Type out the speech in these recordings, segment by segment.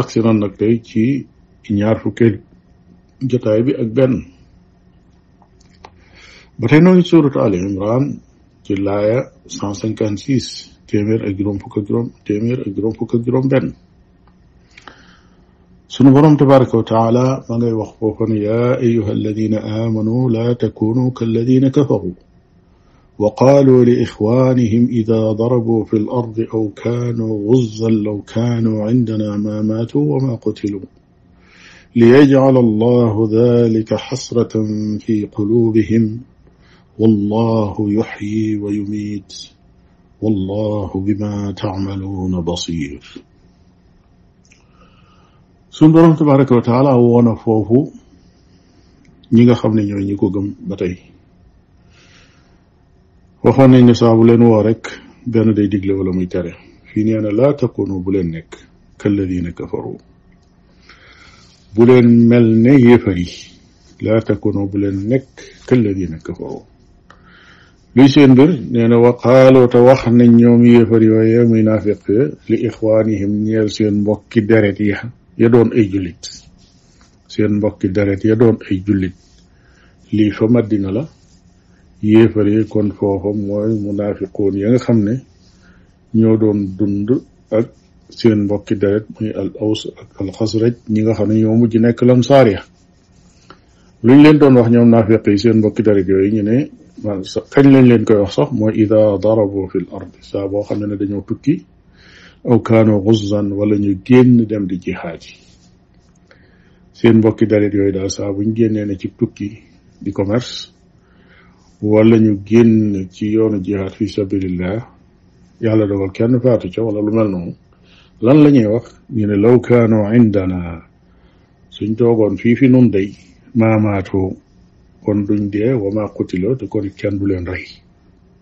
agsi nan nag tey ci ñaar fukkeel jotaay bi ak benn ba tey noo ngi suurat al imran ci laaya cent cinquante six téeméer ak juróom fukk ak juróom téeméer ak juróom fukk ak juróom benn sunu borom tabaraka wa taala ma ngay wax foofu ne yaa ayuha alladina amanu la takunu kalladina kafaru وقالوا لإخوانهم إذا ضربوا في الأرض أو كانوا غزا لو كانوا عندنا ما ماتوا وما قتلوا ليجعل الله ذلك حسرة في قلوبهم والله يحيي ويميت والله بما تعملون بصير سون بروم تبارك وتعالى هو وانا فوفو نيغا خامني نيو نيكو گم باتاي waxoon nañ ne saa bu leen woo rek benn day digle wala muy tere fii nee na laa takunu bu leen nekk kalladina kafaru bu leen mel ne yéefar yi laa takunu bu leen nekk kalladina kafaru luy seen mbir nee na waqaaloo te wax nañ ñoom yéefar yooye muy naafiq li ixwaanihim ñeel seen mbokki deret ya ya doon ay jullit seen mbokki deret ya doon ay jullit lii fa Madina la yéefar yi kon foofa mooy munaafiqoon ya nga xam ne ñoo doon dund ak seen mbokki deret muy al aws ak al xasraj ñi nga xam ne ñoo mujj nekk lansaar ya lu ñu leen doon wax ñoom naafiq yi seen mbokki deret yooyu ñu ne man kañ lañ leen koy wax sax mooy ida darabu fi l ard saa boo xam ne ne dañoo tukki aw kaanu xuzzan wala ñu génn dem di jihaad yi seen mbokki daret yooyu daal saa buñ génnee ne ci tukki di commerce wala ñu génn ci yoonu jihaad fi sabilillah yàlla dogal kenn faatu ca wala lu mel noonu lan la ñuy wax ñu ne law kaanu indana suñ toogoon fii fi nun day maamaatoo kon duñ dee wa ma qutiloo te kon kenn du leen rey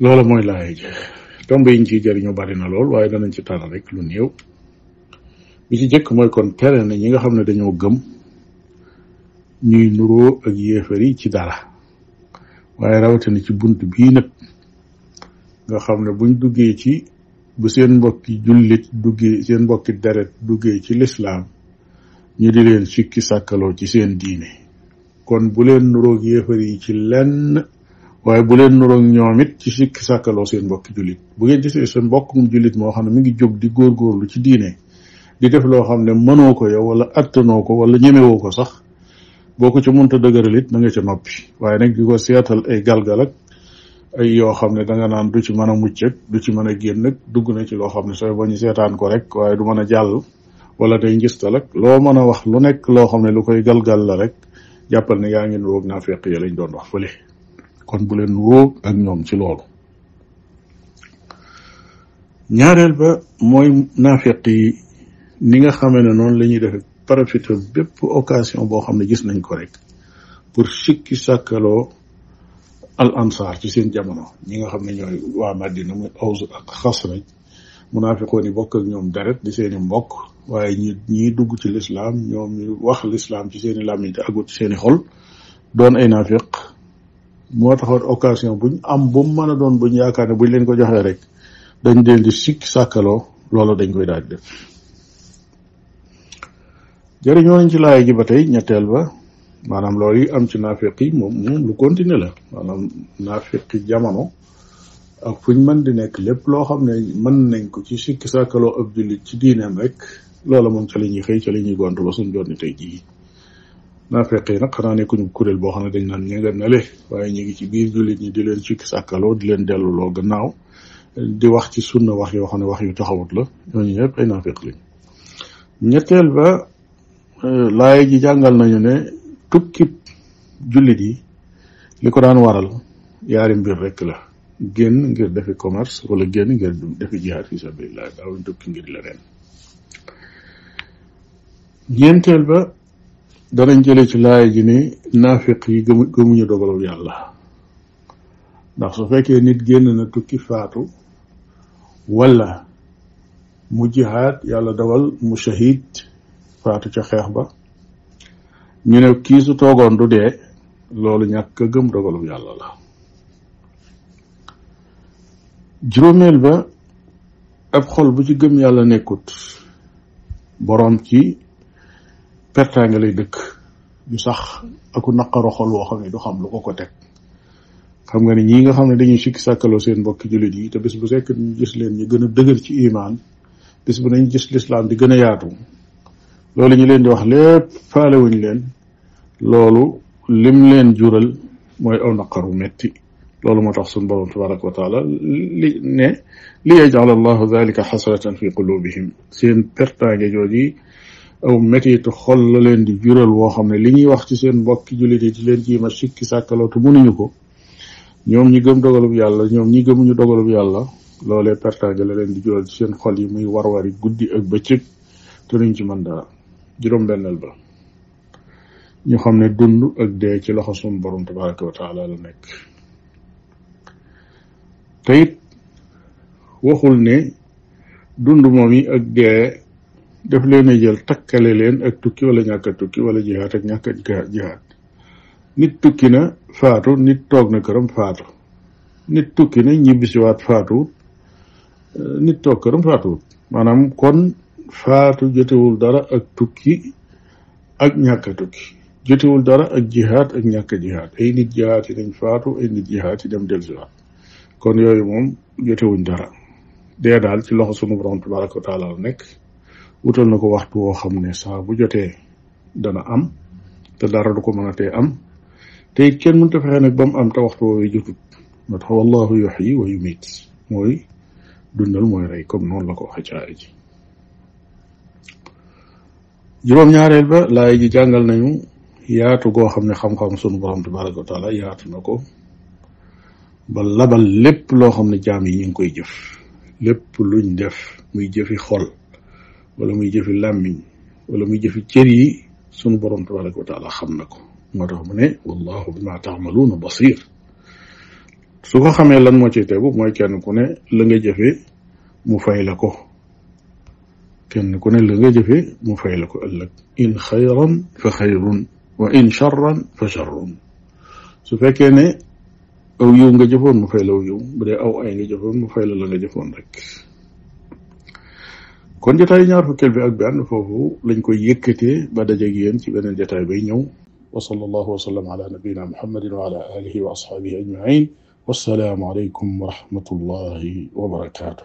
loola mooy laaya ji tomb yi ñu ciy jëriñu bari na lool waaye danañ ci tànn rek lu néew bi ci jëkk mooy kon tere na ñi nga xam ne dañoo gëm ñuy nuroo ak yéefar yi ci dara waaye rawatina ci bunt bii nag nga xam ne buñ duggee ci bu seen mbokki jullit duggee seen mbokki deret duggee ci lislaam ñu di leen sikki sàkkaloo ci seen diine kon bu leen nuroog yéefar yi ci lenn waaye bu leen nuroog ñoom it ci sikki sàkkaloo seen mbokki jullit bu ngeen gisee seen mbokkum jullit moo xam ne mi ngi jóg di góorgóorlu ci diine di def loo xam ne mënoo ko yow wala attanoo ko wala ñemewoo ko sax boo ko ci mënta dëgëral it na nga ca noppi waaye nag di ko seetal ay galgal ak ay yoo xam ne danga naan du ci mën a mucc ak du ci mën a génn ak dugg na ci loo xam ne sooy ba ñu seetaan ko rek waaye du mën a jàll wala day ngistal ak loo mën a wax lu nekk loo xam ne lu koy galgal la rek jàppal ne yaa ngi nuroog naa fekk ya lañ doon wax fële kon bu leen nuroog ak ñoom ci loolu ñaareel ba mooy naafeq yi ni nga xamee ne noonu la ñuy defe profité bépp occasion boo xam ne gis nañ ko rek pour sikki sàkkaloo al ansaar ci seen jamono ñi nga xam ne ñooy waa Madina muy Aws ak Xasraj munaafiqoon yi bokk ak ñoom deret di seeni mbokk waaye ñi ñiy dugg ci lislaam ñoom ñu wax lislaam ci seeni làmmiñ te agut ci seeni xol doon ay naafiq moo taxoon occasion buñ am bu mu mën a doon buñ yaakaar ne buñ leen ko joxee rek dañ leen di sikk sàkkaloo loolu dañ koy daal di def jëriñoo nañ ci laay ji ba tey ñetteel ba maanaam loolu yi am ci naafiq yi moom moom lu continuer la maanaam naafiq yi jamono ak fu ñu mën di nekk lépp loo xam ne mën nañ ko ci sikki sàkkaloo ab jullit ci diineem rek loola moom ca la ñuy xëy ca la ñuy gontu ba suñ jonni tey jii naafeq yi nag xanaa nekkuñu kuréel boo xam ne dañ naan ña nga nale waaye ñu ngi ci biir jullit ñi di leen sikki sàkkaloo di leen delluloo gannaaw di wax ci sunna wax yoo xam ne wax yu taxawut la ñooñu ñëpp ay naafeq lañ ñetteel ba euh, laay ji jàngal nañu ne tukki jullit yi li ko daan waral yaari mbir rek la génn ngir defi commerce wala génn ngir defi jihaad fi sabilillah daawuñ tukki ngir leneen ñeenteel ba danañ jële ci laay ji ni naafiq yi gëmu gëmuñu dogalul yàlla ndax su fekkee nit génn na tukki faatu wala mu jihaad yàlla dogal mu shahid faatu ca xeex ba ñu ne kii su toogoon du dee loolu ñàkk a gëm dogalu yàlla la juróomeel ba ab xol bu ci gëm yàlla nekkut boroom ci pertaange lay dëkk du sax aku naqaro xol woo xam ne du xam lu ko ko teg xam nga ne ñii nga xam ne dañuy sikki sàkkaloo seen mbokki jullit yi te bis bu sekk ñu gis leen ñu gën a dëgër ci imaan bis bu nañ gis lislaam di gën a yaatu loolu ñu leen di wax lépp faalewuñ leen loolu lim leen jural mooy aw naqaru metti loolu moo tax suñu borom tabaraka wa taala li ne li yajal allahu dalika xasratan fi qulubihim seen pertaange jooji aw metitu xol la leen di jural woo xam ne li ñuy wax ci seen mbokki jullit yi di leen ci ma sikki sàkkalootu mënuñu ko ñoom ñi gëm dogalub yàlla ñoom ñi gëmuñu dogalub yàlla loolee pertaange la leen di jural ci seen xol yi muy warwari guddi ak bëccëg te nuñ ci mën dara juróom benneel ba ñu xam ne dund ak dee ci loxo sun borom tabaraka wa taala la nekk te it waxul ne dund moom yi ak dee daf leen a jël takkale leen ak tukki wala ñàkk a tukki wala jihaat ak ñàkk a jihaat nit tukki na faatu nit toog na këram faatu nit tukki na ñibbisiwaat faatuwut eh, nit toog këram faatuwut maanaam kon faatu jotewul dara ak tukki ak ñàkk a tukki jotewul dara ak jihaat ak ñàkk a jihaat ay nit jihaat yi dañ faatu ay nit jihaat yi dem dellusiwaat kon yooyu moom jotewuñ dara dee daal ci loxo sunu borom tabaraka wa taala la nekk wutal na ko waxtu woo xam ne saa bu jotee dana am te dara du ko mën a tee am te it kenn mënta fexe nag ba mu am te waxtu woowee jotut moo tax wallahu yuxyi wa yumiit mooy dundal mooy rey comme noonu la ko waxee ci aaya ji juróom-ñaareel ba laay ji jàngal nañu yaatu goo xam ne xam-xam sunu borom tabaraka wa taala yaatu na ko ba labal lépp loo xam ne jaam yi ñu ngi koy jëf lépp luñ def muy jëfi xol wala muy jëfi làmmiñ wala muy jëfi cër yi sunu borom tabaraka wa taala xam na ko moo tax mu ne wallahu bima taamaluuna basir su ko xamee lan moo ciy tegu mooy kenn ku ne la nga jëfe mu fay la ko kenn ku ne la nga jëfe mu fay la ko ëllëg in xayran fa xayrun wa in charran fa charrun su fekkee ne aw yiw nga jëfoon mu fay la aw yiw bu dee aw ay nga jëfoon mu fay la la nga jëfoon rek kon jataay ñaar fukkeel bi ak benn foofu lañ koy yëkkatee ba dajeeg yéen ci beneen jataay bay ñëw wa sallallahu wa sallam ala nabiyina muhammadin wa ala alihi wa ashabihi ajmain wassalaamu aleykum wa rahmatullahi wa barakaatu